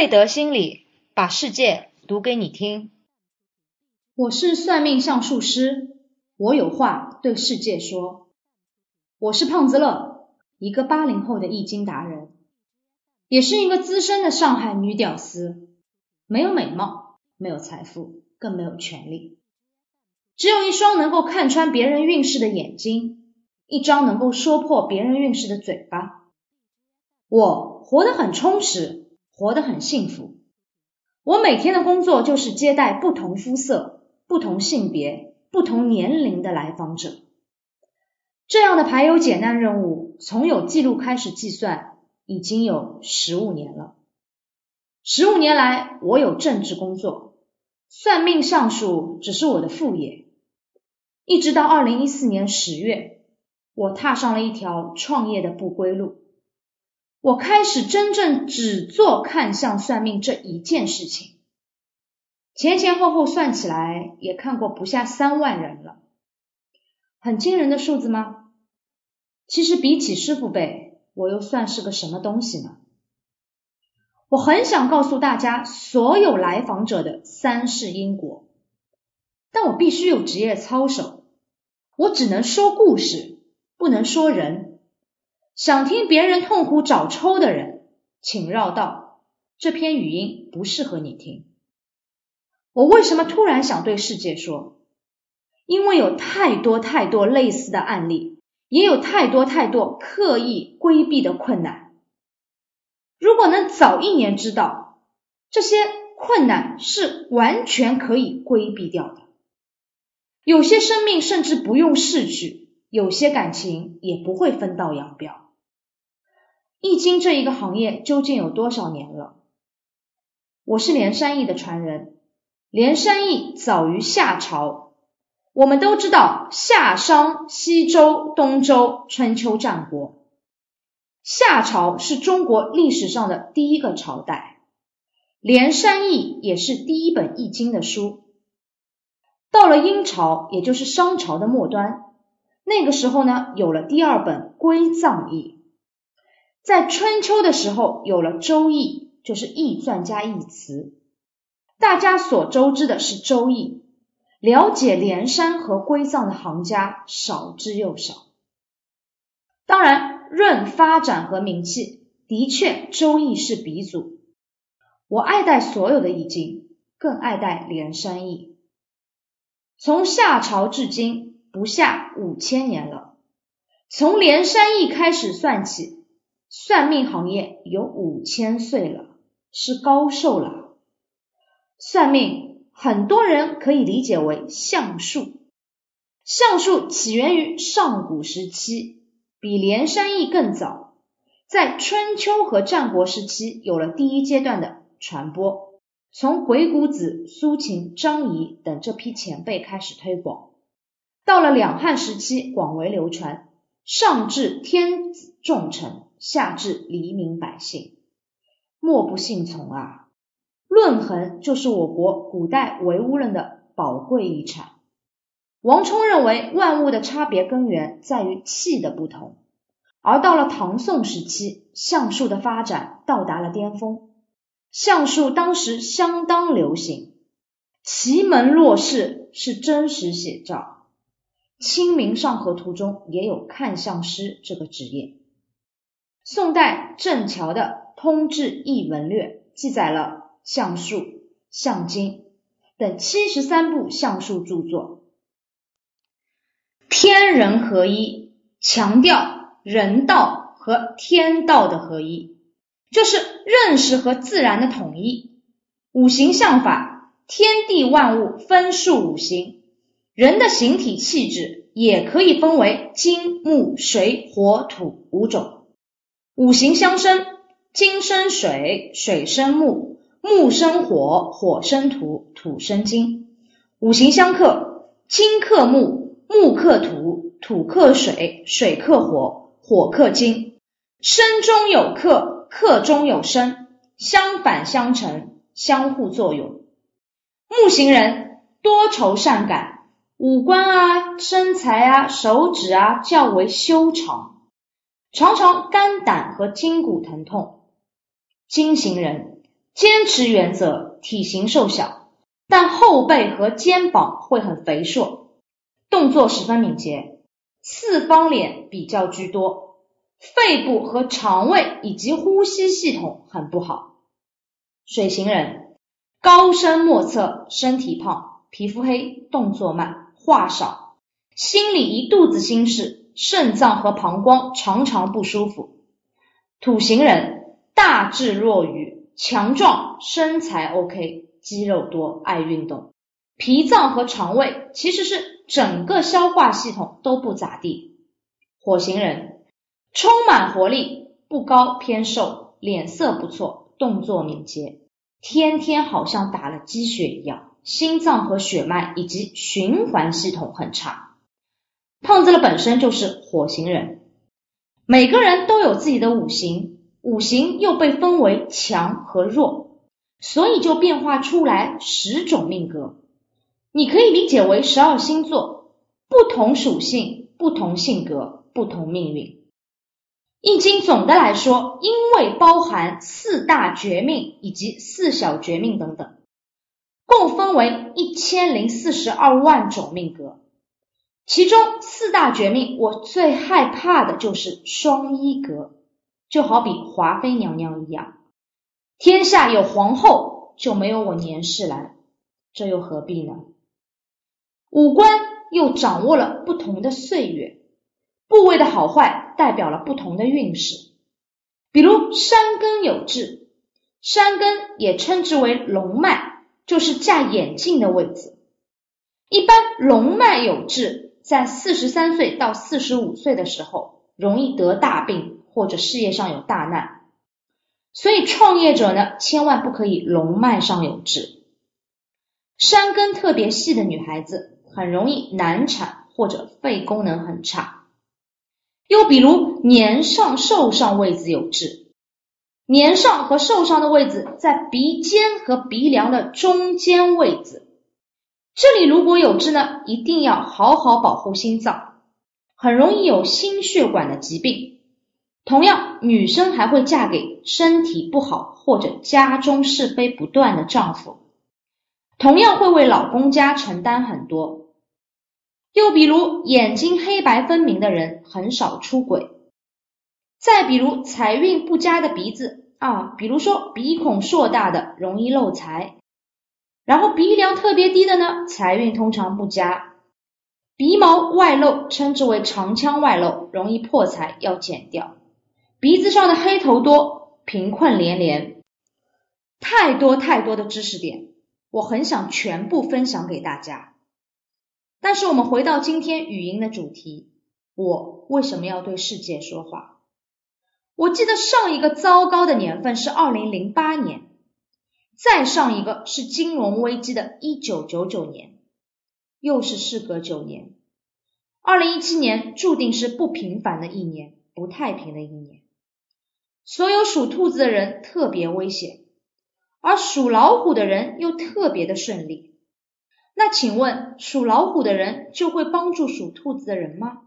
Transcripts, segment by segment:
瑞德心理把世界读给你听。我是算命相术师，我有话对世界说。我是胖子乐，一个八零后的易经达人，也是一个资深的上海女屌丝。没有美貌，没有财富，更没有权利，只有一双能够看穿别人运势的眼睛，一张能够说破别人运势的嘴巴。我活得很充实。活得很幸福。我每天的工作就是接待不同肤色、不同性别、不同年龄的来访者。这样的排忧解难任务，从有记录开始计算，已经有十五年了。十五年来，我有正职工作，算命相术只是我的副业。一直到二零一四年十月，我踏上了一条创业的不归路。我开始真正只做看相算命这一件事情，前前后后算起来也看过不下三万人了，很惊人的数字吗？其实比起师傅辈，我又算是个什么东西呢？我很想告诉大家所有来访者的三世因果，但我必须有职业操守，我只能说故事，不能说人。想听别人痛苦找抽的人，请绕道。这篇语音不适合你听。我为什么突然想对世界说？因为有太多太多类似的案例，也有太多太多刻意规避的困难。如果能早一年知道，这些困难是完全可以规避掉的。有些生命甚至不用逝去，有些感情也不会分道扬镳。易经这一个行业究竟有多少年了？我是连山易的传人，连山易早于夏朝。我们都知道夏商、西周、东周、春秋战国，夏朝是中国历史上的第一个朝代，连山易也是第一本易经的书。到了殷朝，也就是商朝的末端，那个时候呢，有了第二本归藏易。在春秋的时候，有了《周易》，就是易传加易辞。大家所周知的是《周易》，了解连山和归藏的行家少之又少。当然，论发展和名气，的确《周易》是鼻祖。我爱戴所有的易经，更爱戴连山易。从夏朝至今，不下五千年了。从连山易开始算起。算命行业有五千岁了，是高寿了。算命很多人可以理解为相术，相术起源于上古时期，比连山易更早，在春秋和战国时期有了第一阶段的传播，从鬼谷子、苏秦、张仪等这批前辈开始推广，到了两汉时期广为流传，上至天子重臣。下至黎民百姓，莫不信从啊！论衡就是我国古代唯物论的宝贵遗产。王充认为万物的差别根源在于气的不同，而到了唐宋时期，相术的发展到达了巅峰，相术当时相当流行，奇门落世是真实写照，《清明上河图》中也有看相师这个职业。宋代郑桥的《通志异文略》记载了相术、相经等七十三部相术著作，天人合一，强调人道和天道的合一，就是认识和自然的统一。五行相法，天地万物分数五行，人的形体气质也可以分为金木水火土五种。五行相生，金生水，水生木，木生火，火生土，土生金。五行相克，金克木，木克土，土克水，水克火，火克金。生中有克，克中有生，相反相成，相互作用。木型人多愁善感，五官啊、身材啊、手指啊较为修长。常常肝胆和筋骨疼痛。金型人坚持原则，体型瘦小，但后背和肩膀会很肥硕，动作十分敏捷，四方脸比较居多，肺部和肠胃以及呼吸系统很不好。水型人，高深莫测，身体胖，皮肤黑，动作慢，话少，心里一肚子心事，肾脏和膀胱常常不舒服。土型人，大智若愚，强壮，身材 OK，肌肉多，爱运动。脾脏和肠胃其实是整个消化系统都不咋地。火型人，充满活力，不高偏瘦，脸色不错，动作敏捷。天天好像打了鸡血一样，心脏和血脉以及循环系统很差。胖子了本身就是火型人，每个人都有自己的五行，五行又被分为强和弱，所以就变化出来十种命格。你可以理解为十二星座，不同属性，不同性格，不同命运。易经总的来说，因为包含四大绝命以及四小绝命等等，共分为一千零四十二万种命格。其中四大绝命，我最害怕的就是双一格，就好比华妃娘娘一样，天下有皇后就没有我年世兰，这又何必呢？五官又掌握了不同的岁月。部位的好坏代表了不同的运势，比如山根有痣，山根也称之为龙脉，就是架眼镜的位置。一般龙脉有痣，在四十三岁到四十五岁的时候，容易得大病或者事业上有大难，所以创业者呢，千万不可以龙脉上有痣。山根特别细的女孩子，很容易难产或者肺功能很差。又比如年上、寿上位置有痣，年上和寿上的位置在鼻尖和鼻梁的中间位置，这里如果有痣呢，一定要好好保护心脏，很容易有心血管的疾病。同样，女生还会嫁给身体不好或者家中是非不断的丈夫，同样会为老公家承担很多。又比如眼睛黑白分明的人很少出轨，再比如财运不佳的鼻子啊，比如说鼻孔硕大的容易漏财，然后鼻梁特别低的呢，财运通常不佳，鼻毛外露称之为长枪外露，容易破财要剪掉，鼻子上的黑头多，贫困连连，太多太多的知识点，我很想全部分享给大家。但是我们回到今天语音的主题，我为什么要对世界说话？我记得上一个糟糕的年份是二零零八年，再上一个是金融危机的一九九九年，又是事隔九年，二零一七年注定是不平凡的一年，不太平的一年。所有属兔子的人特别危险，而属老虎的人又特别的顺利。那请问属老虎的人就会帮助属兔子的人吗？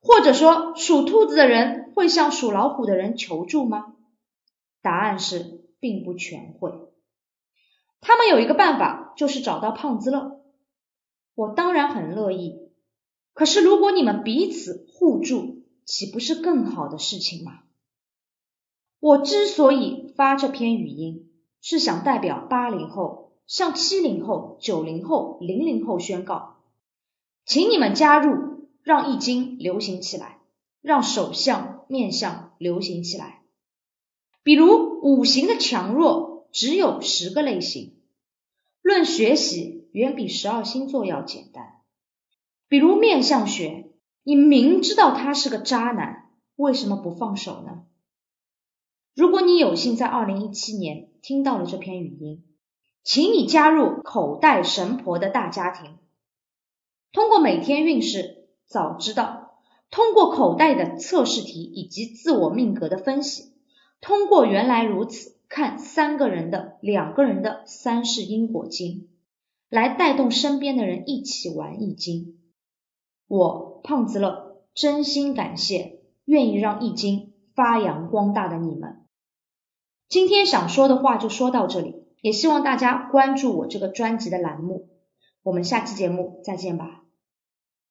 或者说属兔子的人会向属老虎的人求助吗？答案是并不全会。他们有一个办法，就是找到胖子乐。我当然很乐意。可是如果你们彼此互助，岂不是更好的事情吗？我之所以发这篇语音，是想代表八零后。向七零后、九零后、零零后宣告，请你们加入，让易经流行起来，让手相、面相流行起来。比如五行的强弱只有十个类型，论学习远比十二星座要简单。比如面相学，你明知道他是个渣男，为什么不放手呢？如果你有幸在二零一七年听到了这篇语音。请你加入口袋神婆的大家庭，通过每天运势早知道，通过口袋的测试题以及自我命格的分析，通过原来如此看三个人的两个人的三世因果经，来带动身边的人一起玩易经。我胖子乐真心感谢愿意让易经发扬光大的你们。今天想说的话就说到这里，也希望大家关注我这个专辑的栏目。我们下期节目再见吧。